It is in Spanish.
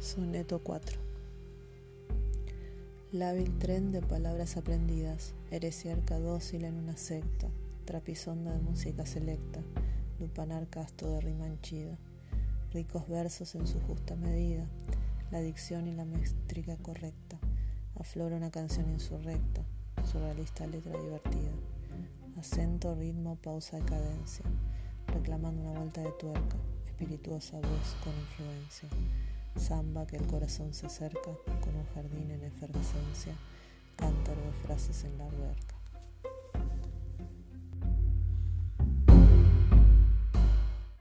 Soneto 4 Lábil tren de palabras aprendidas, heresiarca dócil en una secta, trapisonda de música selecta, lupanar casto de rima henchida, ricos versos en su justa medida, la dicción y la métrica correcta, aflora una canción insurrecta, surrealista letra divertida, acento, ritmo, pausa cadencia, reclamando una vuelta de tuerca, espirituosa voz con influencia Samba que el corazón se acerca con un jardín en efervescencia, cántaro de frases en la alberca.